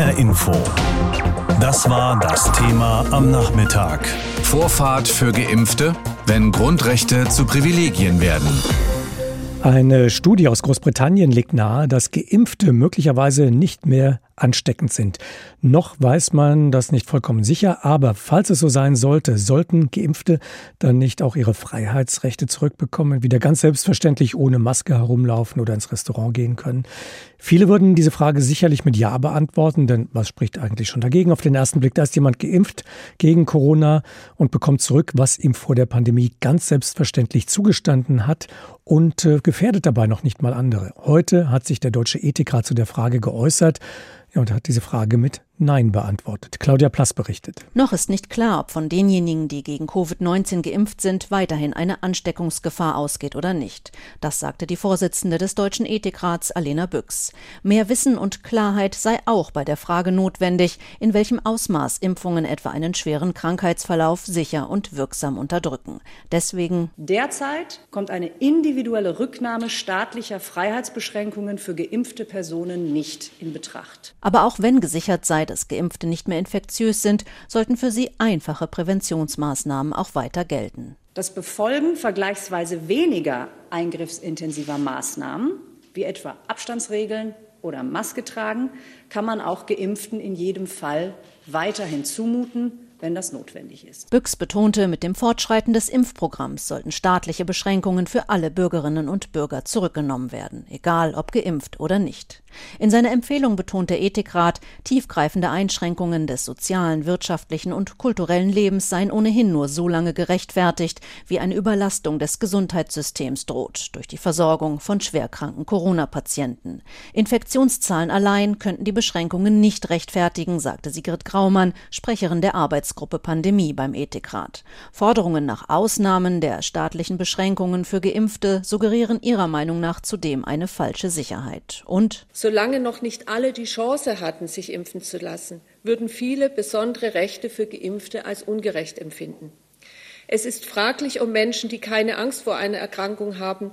HR Info. Das war das Thema am Nachmittag. Vorfahrt für Geimpfte, wenn Grundrechte zu Privilegien werden. Eine Studie aus Großbritannien legt nahe, dass Geimpfte möglicherweise nicht mehr ansteckend sind. Noch weiß man das nicht vollkommen sicher, aber falls es so sein sollte, sollten Geimpfte dann nicht auch ihre Freiheitsrechte zurückbekommen, wieder ganz selbstverständlich ohne Maske herumlaufen oder ins Restaurant gehen können. Viele würden diese Frage sicherlich mit Ja beantworten, denn was spricht eigentlich schon dagegen? Auf den ersten Blick, da ist jemand geimpft gegen Corona und bekommt zurück, was ihm vor der Pandemie ganz selbstverständlich zugestanden hat und äh, gefährdet dabei noch nicht mal andere. Heute hat sich der Deutsche Ethikrat zu der Frage geäußert. Ja, und hat diese Frage mit Nein beantwortet. Claudia Plass berichtet. Noch ist nicht klar, ob von denjenigen, die gegen Covid-19 geimpft sind, weiterhin eine Ansteckungsgefahr ausgeht oder nicht. Das sagte die Vorsitzende des Deutschen Ethikrats, Alena Büchs. Mehr Wissen und Klarheit sei auch bei der Frage notwendig, in welchem Ausmaß Impfungen etwa einen schweren Krankheitsverlauf sicher und wirksam unterdrücken. Deswegen Derzeit kommt eine individuelle Rücknahme staatlicher Freiheitsbeschränkungen für geimpfte Personen nicht in Betracht. Aber auch wenn gesichert sei, dass Geimpfte nicht mehr infektiös sind, sollten für sie einfache Präventionsmaßnahmen auch weiter gelten. Das Befolgen vergleichsweise weniger eingriffsintensiver Maßnahmen, wie etwa Abstandsregeln oder Maske tragen, kann man auch Geimpften in jedem Fall weiterhin zumuten, wenn das notwendig ist. Büchs betonte, mit dem Fortschreiten des Impfprogramms sollten staatliche Beschränkungen für alle Bürgerinnen und Bürger zurückgenommen werden, egal ob geimpft oder nicht. In seiner Empfehlung betont der Ethikrat, tiefgreifende Einschränkungen des sozialen, wirtschaftlichen und kulturellen Lebens seien ohnehin nur so lange gerechtfertigt, wie eine Überlastung des Gesundheitssystems droht durch die Versorgung von schwerkranken Corona-Patienten. Infektionszahlen allein könnten die Beschränkungen nicht rechtfertigen, sagte Sigrid Graumann, Sprecherin der Arbeitsgruppe Pandemie beim Ethikrat. Forderungen nach Ausnahmen der staatlichen Beschränkungen für Geimpfte suggerieren ihrer Meinung nach zudem eine falsche Sicherheit. Und Solange noch nicht alle die Chance hatten, sich impfen zu lassen, würden viele besondere Rechte für Geimpfte als ungerecht empfinden. Es ist fraglich, ob Menschen, die keine Angst vor einer Erkrankung haben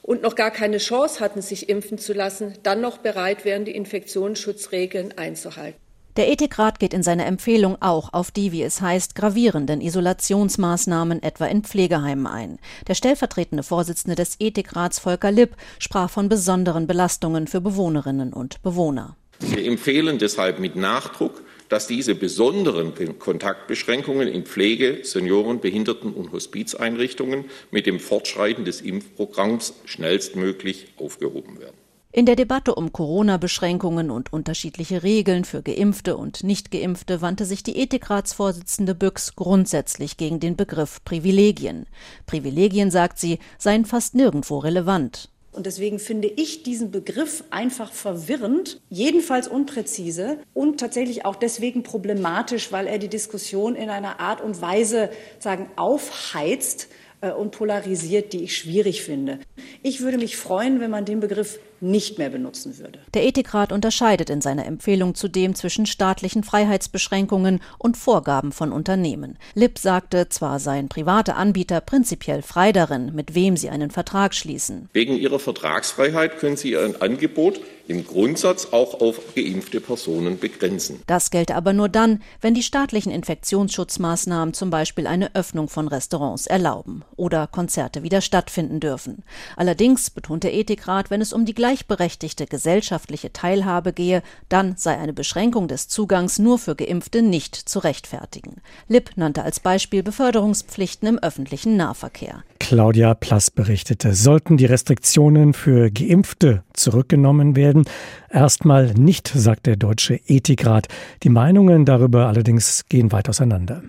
und noch gar keine Chance hatten, sich impfen zu lassen, dann noch bereit wären, die Infektionsschutzregeln einzuhalten. Der Ethikrat geht in seiner Empfehlung auch auf die, wie es heißt, gravierenden Isolationsmaßnahmen etwa in Pflegeheimen ein. Der stellvertretende Vorsitzende des Ethikrats Volker Lipp sprach von besonderen Belastungen für Bewohnerinnen und Bewohner. Wir empfehlen deshalb mit Nachdruck, dass diese besonderen Kontaktbeschränkungen in Pflege, Senioren-, Behinderten- und Hospizeinrichtungen mit dem Fortschreiten des Impfprogramms schnellstmöglich aufgehoben werden. In der Debatte um Corona-Beschränkungen und unterschiedliche Regeln für Geimpfte und Nichtgeimpfte wandte sich die Ethikratsvorsitzende Büchs grundsätzlich gegen den Begriff Privilegien. Privilegien, sagt sie, seien fast nirgendwo relevant. Und deswegen finde ich diesen Begriff einfach verwirrend, jedenfalls unpräzise und tatsächlich auch deswegen problematisch, weil er die Diskussion in einer Art und Weise sagen aufheizt äh, und polarisiert, die ich schwierig finde. Ich würde mich freuen, wenn man den Begriff nicht mehr benutzen würde. Der Ethikrat unterscheidet in seiner Empfehlung zudem zwischen staatlichen Freiheitsbeschränkungen und Vorgaben von Unternehmen. Lipp sagte, zwar seien private Anbieter prinzipiell frei darin, mit wem sie einen Vertrag schließen. Wegen ihrer Vertragsfreiheit können sie ihr Angebot im Grundsatz auch auf geimpfte Personen begrenzen. Das gelte aber nur dann, wenn die staatlichen Infektionsschutzmaßnahmen zum Beispiel eine Öffnung von Restaurants erlauben oder Konzerte wieder stattfinden dürfen. Allerdings betont der Ethikrat, wenn es um die gleichberechtigte gesellschaftliche Teilhabe gehe, dann sei eine Beschränkung des Zugangs nur für Geimpfte nicht zu rechtfertigen. Lipp nannte als Beispiel Beförderungspflichten im öffentlichen Nahverkehr. Claudia Plass berichtete, sollten die Restriktionen für Geimpfte zurückgenommen werden? Erstmal nicht, sagt der Deutsche Ethikrat. Die Meinungen darüber allerdings gehen weit auseinander.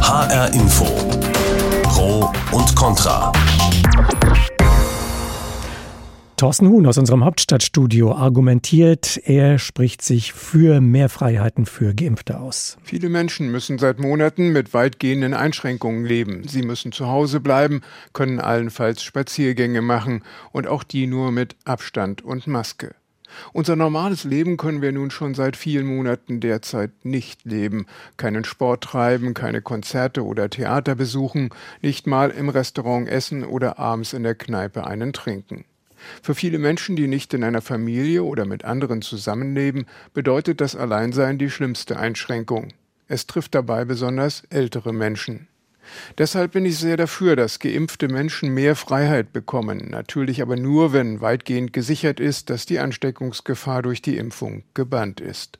HR Info. Pro und Contra. Thorsten Huhn aus unserem Hauptstadtstudio argumentiert, er spricht sich für mehr Freiheiten für Geimpfte aus. Viele Menschen müssen seit Monaten mit weitgehenden Einschränkungen leben. Sie müssen zu Hause bleiben, können allenfalls Spaziergänge machen und auch die nur mit Abstand und Maske. Unser normales Leben können wir nun schon seit vielen Monaten derzeit nicht leben. Keinen Sport treiben, keine Konzerte oder Theater besuchen, nicht mal im Restaurant essen oder abends in der Kneipe einen trinken. Für viele Menschen, die nicht in einer Familie oder mit anderen zusammenleben, bedeutet das Alleinsein die schlimmste Einschränkung. Es trifft dabei besonders ältere Menschen. Deshalb bin ich sehr dafür, dass geimpfte Menschen mehr Freiheit bekommen, natürlich aber nur, wenn weitgehend gesichert ist, dass die Ansteckungsgefahr durch die Impfung gebannt ist.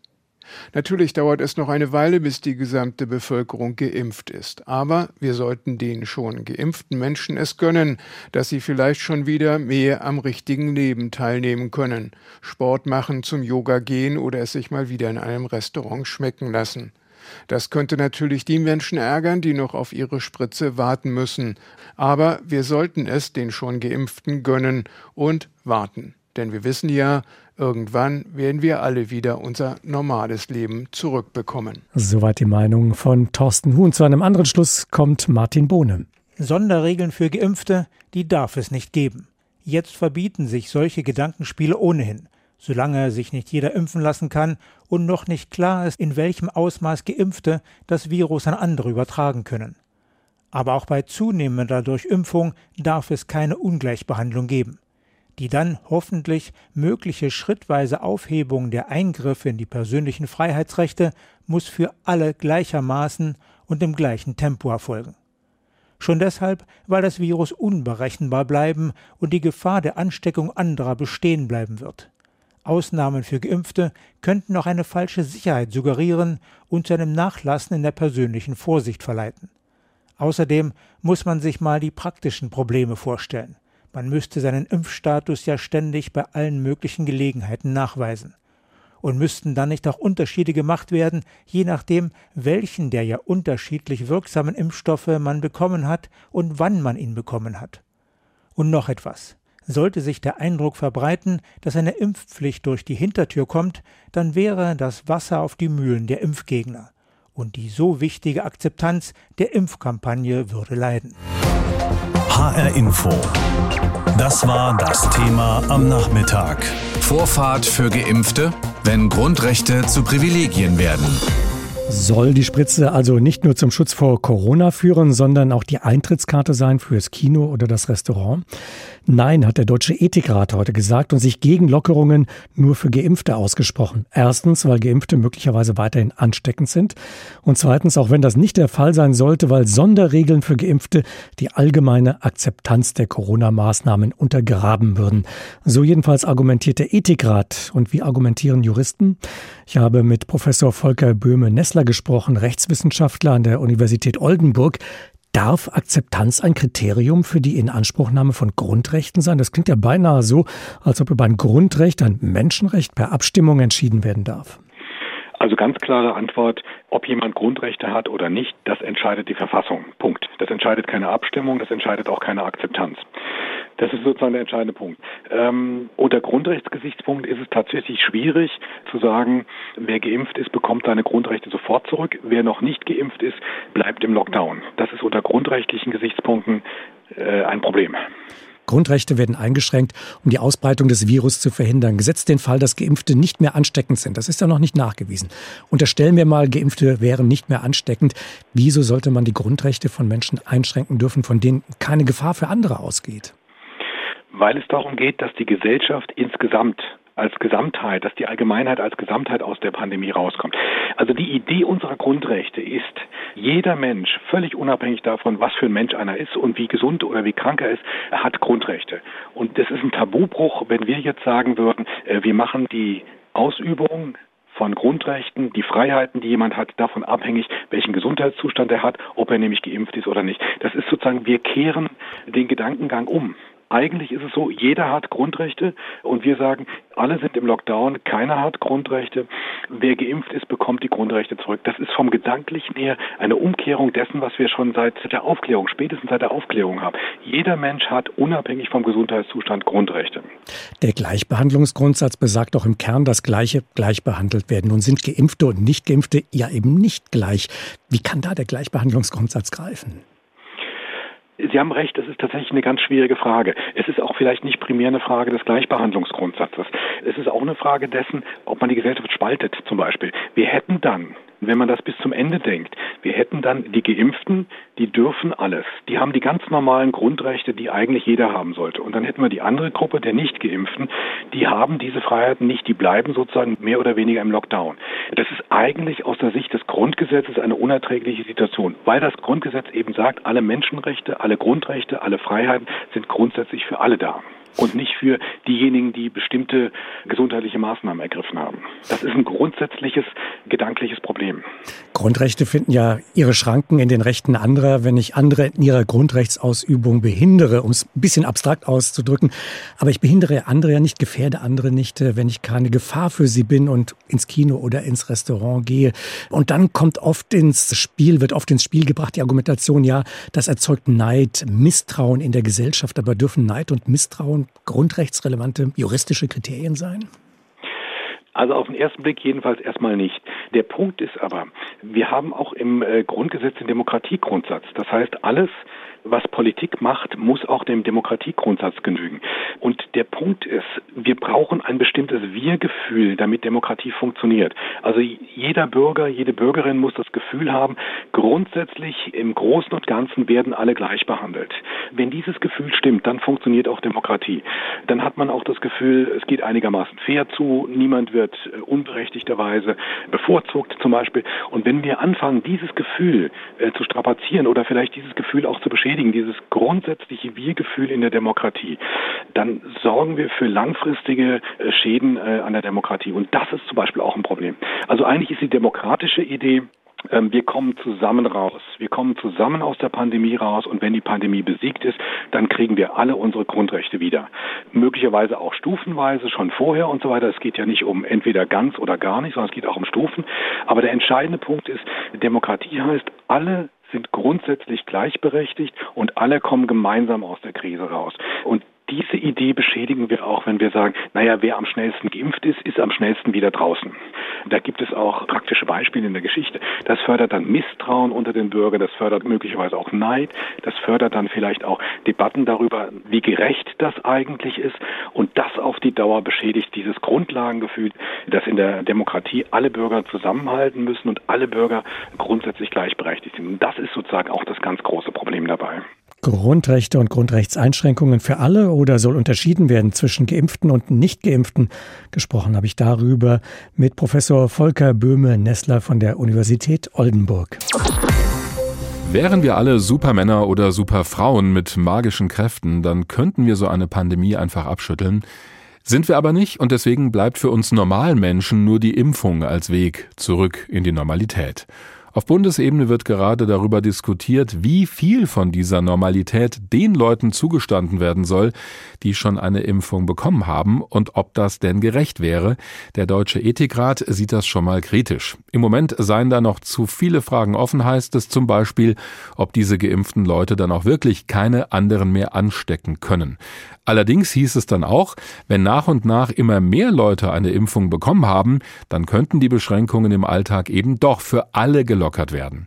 Natürlich dauert es noch eine Weile, bis die gesamte Bevölkerung geimpft ist, aber wir sollten den schon geimpften Menschen es gönnen, dass sie vielleicht schon wieder mehr am richtigen Leben teilnehmen können, Sport machen, zum Yoga gehen oder es sich mal wieder in einem Restaurant schmecken lassen. Das könnte natürlich die Menschen ärgern, die noch auf ihre Spritze warten müssen. Aber wir sollten es den schon geimpften gönnen und warten. Denn wir wissen ja, irgendwann werden wir alle wieder unser normales Leben zurückbekommen. Soweit die Meinung von Thorsten Huhn. Zu einem anderen Schluss kommt Martin Bohne. Sonderregeln für Geimpfte, die darf es nicht geben. Jetzt verbieten sich solche Gedankenspiele ohnehin solange sich nicht jeder impfen lassen kann und noch nicht klar ist, in welchem Ausmaß Geimpfte das Virus an andere übertragen können. Aber auch bei zunehmender Durchimpfung darf es keine Ungleichbehandlung geben. Die dann hoffentlich mögliche schrittweise Aufhebung der Eingriffe in die persönlichen Freiheitsrechte muss für alle gleichermaßen und im gleichen Tempo erfolgen. Schon deshalb, weil das Virus unberechenbar bleiben und die Gefahr der Ansteckung anderer bestehen bleiben wird. Ausnahmen für Geimpfte könnten auch eine falsche Sicherheit suggerieren und zu einem Nachlassen in der persönlichen Vorsicht verleiten. Außerdem muss man sich mal die praktischen Probleme vorstellen. Man müsste seinen Impfstatus ja ständig bei allen möglichen Gelegenheiten nachweisen. Und müssten dann nicht auch Unterschiede gemacht werden, je nachdem, welchen der ja unterschiedlich wirksamen Impfstoffe man bekommen hat und wann man ihn bekommen hat. Und noch etwas. Sollte sich der Eindruck verbreiten, dass eine Impfpflicht durch die Hintertür kommt, dann wäre das Wasser auf die Mühlen der Impfgegner. Und die so wichtige Akzeptanz der Impfkampagne würde leiden. HR Info. Das war das Thema am Nachmittag. Vorfahrt für Geimpfte, wenn Grundrechte zu Privilegien werden. Soll die Spritze also nicht nur zum Schutz vor Corona führen, sondern auch die Eintrittskarte sein fürs Kino oder das Restaurant? Nein, hat der Deutsche Ethikrat heute gesagt und sich gegen Lockerungen nur für Geimpfte ausgesprochen. Erstens, weil Geimpfte möglicherweise weiterhin ansteckend sind. Und zweitens, auch wenn das nicht der Fall sein sollte, weil Sonderregeln für Geimpfte die allgemeine Akzeptanz der Corona-Maßnahmen untergraben würden. So jedenfalls argumentiert der Ethikrat. Und wie argumentieren Juristen? Ich habe mit Professor Volker Böhme-Nessler gesprochen, Rechtswissenschaftler an der Universität Oldenburg. Darf Akzeptanz ein Kriterium für die Inanspruchnahme von Grundrechten sein? Das klingt ja beinahe so, als ob über ein Grundrecht, ein Menschenrecht per Abstimmung entschieden werden darf. Also ganz klare Antwort, ob jemand Grundrechte hat oder nicht, das entscheidet die Verfassung. Punkt. Das entscheidet keine Abstimmung, das entscheidet auch keine Akzeptanz. Das ist sozusagen der entscheidende Punkt. Ähm, unter Grundrechtsgesichtspunkt ist es tatsächlich schwierig zu sagen, wer geimpft ist, bekommt seine Grundrechte sofort zurück. Wer noch nicht geimpft ist, bleibt im Lockdown. Das ist unter grundrechtlichen Gesichtspunkten äh, ein Problem. Grundrechte werden eingeschränkt, um die Ausbreitung des Virus zu verhindern. Gesetzt den Fall, dass Geimpfte nicht mehr ansteckend sind. Das ist ja noch nicht nachgewiesen. Unterstellen wir mal, Geimpfte wären nicht mehr ansteckend. Wieso sollte man die Grundrechte von Menschen einschränken dürfen, von denen keine Gefahr für andere ausgeht? Weil es darum geht, dass die Gesellschaft insgesamt als Gesamtheit, dass die Allgemeinheit als Gesamtheit aus der Pandemie rauskommt. Also die Idee unserer Grundrechte ist, jeder Mensch, völlig unabhängig davon, was für ein Mensch einer ist und wie gesund oder wie krank er ist, hat Grundrechte. Und das ist ein Tabubruch, wenn wir jetzt sagen würden, äh, wir machen die Ausübung von Grundrechten, die Freiheiten, die jemand hat, davon abhängig, welchen Gesundheitszustand er hat, ob er nämlich geimpft ist oder nicht. Das ist sozusagen, wir kehren den Gedankengang um. Eigentlich ist es so, jeder hat Grundrechte und wir sagen, alle sind im Lockdown, keiner hat Grundrechte. Wer geimpft ist, bekommt die Grundrechte zurück. Das ist vom Gedanklichen her eine Umkehrung dessen, was wir schon seit der Aufklärung, spätestens seit der Aufklärung haben. Jeder Mensch hat unabhängig vom Gesundheitszustand Grundrechte. Der Gleichbehandlungsgrundsatz besagt auch im Kern, dass Gleiche gleich behandelt werden. Nun sind Geimpfte und Nicht-Geimpfte ja eben nicht gleich. Wie kann da der Gleichbehandlungsgrundsatz greifen? Sie haben recht, es ist tatsächlich eine ganz schwierige Frage. Es ist auch vielleicht nicht primär eine Frage des Gleichbehandlungsgrundsatzes. Es ist auch eine Frage dessen, ob man die Gesellschaft spaltet zum Beispiel. Wir hätten dann wenn man das bis zum Ende denkt, wir hätten dann die Geimpften, die dürfen alles. Die haben die ganz normalen Grundrechte, die eigentlich jeder haben sollte. Und dann hätten wir die andere Gruppe der Nicht-Geimpften, die haben diese Freiheiten nicht, die bleiben sozusagen mehr oder weniger im Lockdown. Das ist eigentlich aus der Sicht des Grundgesetzes eine unerträgliche Situation, weil das Grundgesetz eben sagt, alle Menschenrechte, alle Grundrechte, alle Freiheiten sind grundsätzlich für alle da und nicht für diejenigen, die bestimmte gesundheitliche Maßnahmen ergriffen haben. Das ist ein grundsätzliches gedankliches Problem. Grundrechte finden ja ihre Schranken in den Rechten anderer, wenn ich andere in ihrer Grundrechtsausübung behindere, um es ein bisschen abstrakt auszudrücken. Aber ich behindere andere ja nicht, gefährde andere nicht, äh, wenn ich keine Gefahr für sie bin und ins Kino oder ins Restaurant gehe. Und dann kommt oft ins Spiel, wird oft ins Spiel gebracht die Argumentation, ja, das erzeugt Neid, Misstrauen in der Gesellschaft. Aber dürfen Neid und Misstrauen grundrechtsrelevante juristische Kriterien sein? Also auf den ersten Blick jedenfalls erstmal nicht. Der Punkt ist aber, wir haben auch im äh, Grundgesetz den Demokratiegrundsatz. Das heißt, alles, was Politik macht, muss auch dem Demokratiegrundsatz genügen. Und der Punkt ist, wir brauchen ein bestimmtes Wir-Gefühl, damit Demokratie funktioniert. Also jeder Bürger, jede Bürgerin muss das Gefühl haben, grundsätzlich im Großen und Ganzen werden alle gleich behandelt. Wenn dieses Gefühl stimmt, dann funktioniert auch Demokratie. Dann hat man auch das Gefühl, es geht einigermaßen fair zu, niemand wird äh, unberechtigterweise bevorzugt zum Beispiel. Und wenn wir anfangen, dieses Gefühl äh, zu strapazieren oder vielleicht dieses Gefühl auch zu beschädigen, beschädigen, dieses grundsätzliche Wir-Gefühl in der Demokratie, dann sorgen wir für langfristige äh, Schäden äh, an der Demokratie. Und das ist zum Beispiel auch ein Problem. Also eigentlich ist die demokratische Idee, ähm, wir kommen zusammen raus. Wir kommen zusammen aus der Pandemie raus und wenn die Pandemie besiegt ist, dann kriegen wir alle unsere Grundrechte wieder. Möglicherweise auch stufenweise schon vorher und so weiter. Es geht ja nicht um entweder ganz oder gar nicht, sondern es geht auch um Stufen. Aber der entscheidende Punkt ist, Demokratie heißt, alle sind grundsätzlich gleichberechtigt und alle kommen gemeinsam aus der Krise raus. Und diese Idee beschädigen wir auch, wenn wir sagen, naja, wer am schnellsten geimpft ist, ist am schnellsten wieder draußen. Da gibt es auch praktische Beispiele in der Geschichte. Das fördert dann Misstrauen unter den Bürgern, das fördert möglicherweise auch Neid, das fördert dann vielleicht auch Debatten darüber, wie gerecht das eigentlich ist. Und das auf die Dauer beschädigt dieses Grundlagengefühl, dass in der Demokratie alle Bürger zusammenhalten müssen und alle Bürger grundsätzlich gleichberechtigt sind. Und das ist sozusagen auch das ganz große Problem dabei. Grundrechte und Grundrechtseinschränkungen für alle oder soll unterschieden werden zwischen Geimpften und Nicht-Geimpften? Gesprochen habe ich darüber mit Professor Volker Böhme-Nessler von der Universität Oldenburg. Wären wir alle Supermänner oder Superfrauen mit magischen Kräften, dann könnten wir so eine Pandemie einfach abschütteln. Sind wir aber nicht und deswegen bleibt für uns Normalmenschen nur die Impfung als Weg zurück in die Normalität. Auf Bundesebene wird gerade darüber diskutiert, wie viel von dieser Normalität den Leuten zugestanden werden soll, die schon eine Impfung bekommen haben und ob das denn gerecht wäre. Der Deutsche Ethikrat sieht das schon mal kritisch. Im Moment seien da noch zu viele Fragen offen, heißt es zum Beispiel, ob diese geimpften Leute dann auch wirklich keine anderen mehr anstecken können. Allerdings hieß es dann auch, wenn nach und nach immer mehr Leute eine Impfung bekommen haben, dann könnten die Beschränkungen im Alltag eben doch für alle gelockert werden.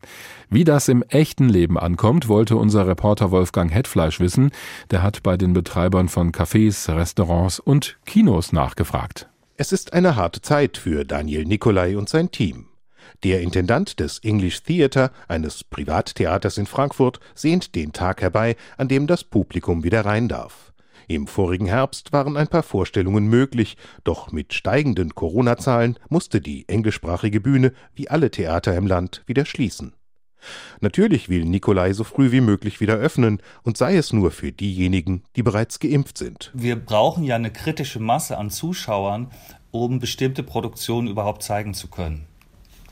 Wie das im echten Leben ankommt, wollte unser Reporter Wolfgang Hetfleisch wissen. Der hat bei den Betreibern von Cafés, Restaurants und Kinos nachgefragt. Es ist eine harte Zeit für Daniel Nicolai und sein Team. Der Intendant des English Theatre, eines Privattheaters in Frankfurt, sehnt den Tag herbei, an dem das Publikum wieder rein darf. Im vorigen Herbst waren ein paar Vorstellungen möglich, doch mit steigenden Corona-Zahlen musste die englischsprachige Bühne wie alle Theater im Land wieder schließen. Natürlich will Nikolai so früh wie möglich wieder öffnen und sei es nur für diejenigen, die bereits geimpft sind. Wir brauchen ja eine kritische Masse an Zuschauern, um bestimmte Produktionen überhaupt zeigen zu können.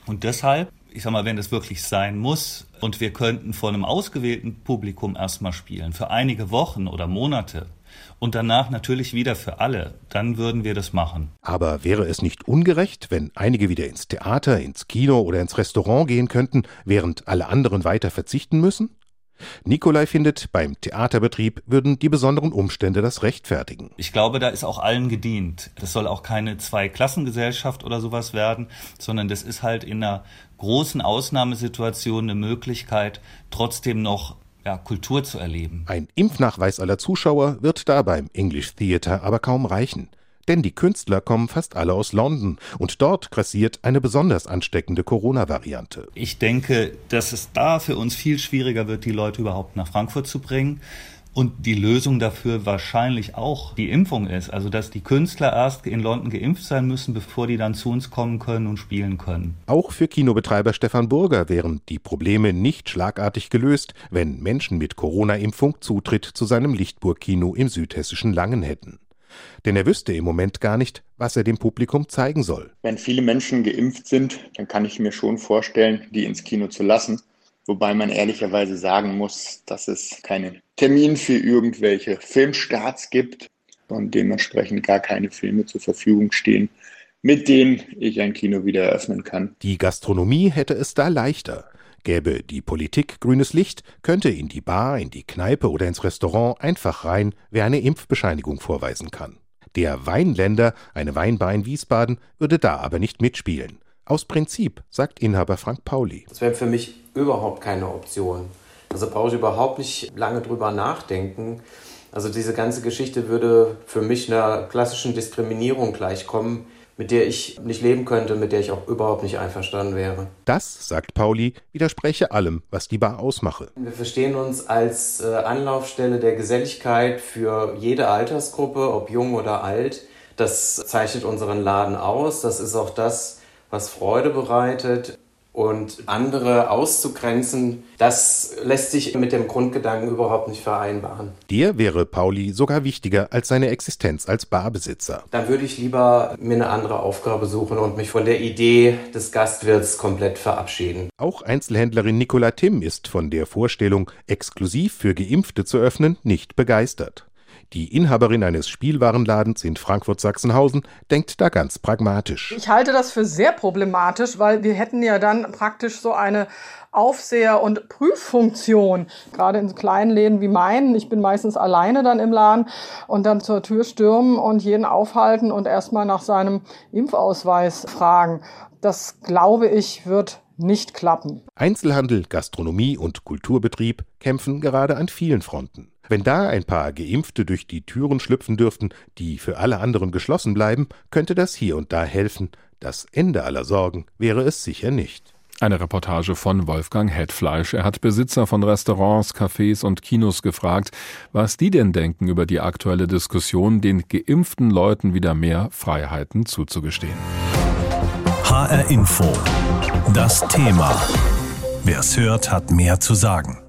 Und deshalb, ich sag mal, wenn es wirklich sein muss und wir könnten vor einem ausgewählten Publikum erstmal spielen, für einige Wochen oder Monate, und danach natürlich wieder für alle, dann würden wir das machen. Aber wäre es nicht ungerecht, wenn einige wieder ins Theater, ins Kino oder ins Restaurant gehen könnten, während alle anderen weiter verzichten müssen? Nikolai findet, beim Theaterbetrieb würden die besonderen Umstände das rechtfertigen. Ich glaube, da ist auch allen gedient. Das soll auch keine Zweiklassengesellschaft oder sowas werden, sondern das ist halt in einer großen Ausnahmesituation eine Möglichkeit, trotzdem noch ja, Kultur zu erleben. Ein Impfnachweis aller Zuschauer wird da beim English Theatre aber kaum reichen. Denn die Künstler kommen fast alle aus London und dort grassiert eine besonders ansteckende Corona-Variante. Ich denke, dass es da für uns viel schwieriger wird, die Leute überhaupt nach Frankfurt zu bringen und die Lösung dafür wahrscheinlich auch die Impfung ist. Also dass die Künstler erst in London geimpft sein müssen, bevor die dann zu uns kommen können und spielen können. Auch für Kinobetreiber Stefan Burger wären die Probleme nicht schlagartig gelöst, wenn Menschen mit Corona-Impfung Zutritt zu seinem Lichtburg-Kino im südhessischen Langen hätten. Denn er wüsste im Moment gar nicht, was er dem Publikum zeigen soll. Wenn viele Menschen geimpft sind, dann kann ich mir schon vorstellen, die ins Kino zu lassen. Wobei man ehrlicherweise sagen muss, dass es keinen Termin für irgendwelche Filmstarts gibt und dementsprechend gar keine Filme zur Verfügung stehen, mit denen ich ein Kino wieder eröffnen kann. Die Gastronomie hätte es da leichter. Gäbe die Politik grünes Licht, könnte in die Bar, in die Kneipe oder ins Restaurant einfach rein, wer eine Impfbescheinigung vorweisen kann. Der Weinländer, eine Weinbar in Wiesbaden, würde da aber nicht mitspielen. Aus Prinzip, sagt Inhaber Frank Pauli. Das wäre für mich überhaupt keine Option. Also brauche ich überhaupt nicht lange drüber nachdenken. Also diese ganze Geschichte würde für mich einer klassischen Diskriminierung gleichkommen, mit der ich nicht leben könnte, mit der ich auch überhaupt nicht einverstanden wäre. Das, sagt Pauli, widerspreche allem, was die Bar ausmache. Wir verstehen uns als äh, Anlaufstelle der Geselligkeit für jede Altersgruppe, ob jung oder alt. Das zeichnet unseren Laden aus. Das ist auch das, was Freude bereitet. Und andere auszugrenzen, das lässt sich mit dem Grundgedanken überhaupt nicht vereinbaren. Der wäre Pauli sogar wichtiger als seine Existenz als Barbesitzer. Dann würde ich lieber mir eine andere Aufgabe suchen und mich von der Idee des Gastwirts komplett verabschieden. Auch Einzelhändlerin Nicola Timm ist von der Vorstellung, exklusiv für Geimpfte zu öffnen, nicht begeistert. Die Inhaberin eines Spielwarenladens in Frankfurt-Sachsenhausen denkt da ganz pragmatisch. Ich halte das für sehr problematisch, weil wir hätten ja dann praktisch so eine Aufseher- und Prüffunktion, gerade in kleinen Läden wie meinen. Ich bin meistens alleine dann im Laden und dann zur Tür stürmen und jeden aufhalten und erstmal nach seinem Impfausweis fragen. Das glaube ich wird nicht klappen. Einzelhandel, Gastronomie und Kulturbetrieb kämpfen gerade an vielen Fronten. Wenn da ein paar Geimpfte durch die Türen schlüpfen dürften, die für alle anderen geschlossen bleiben, könnte das hier und da helfen. Das Ende aller Sorgen wäre es sicher nicht. Eine Reportage von Wolfgang Hetfleisch. Er hat Besitzer von Restaurants, Cafés und Kinos gefragt, was die denn denken über die aktuelle Diskussion, den geimpften Leuten wieder mehr Freiheiten zuzugestehen. HR Info. Das Thema. Wer es hört, hat mehr zu sagen.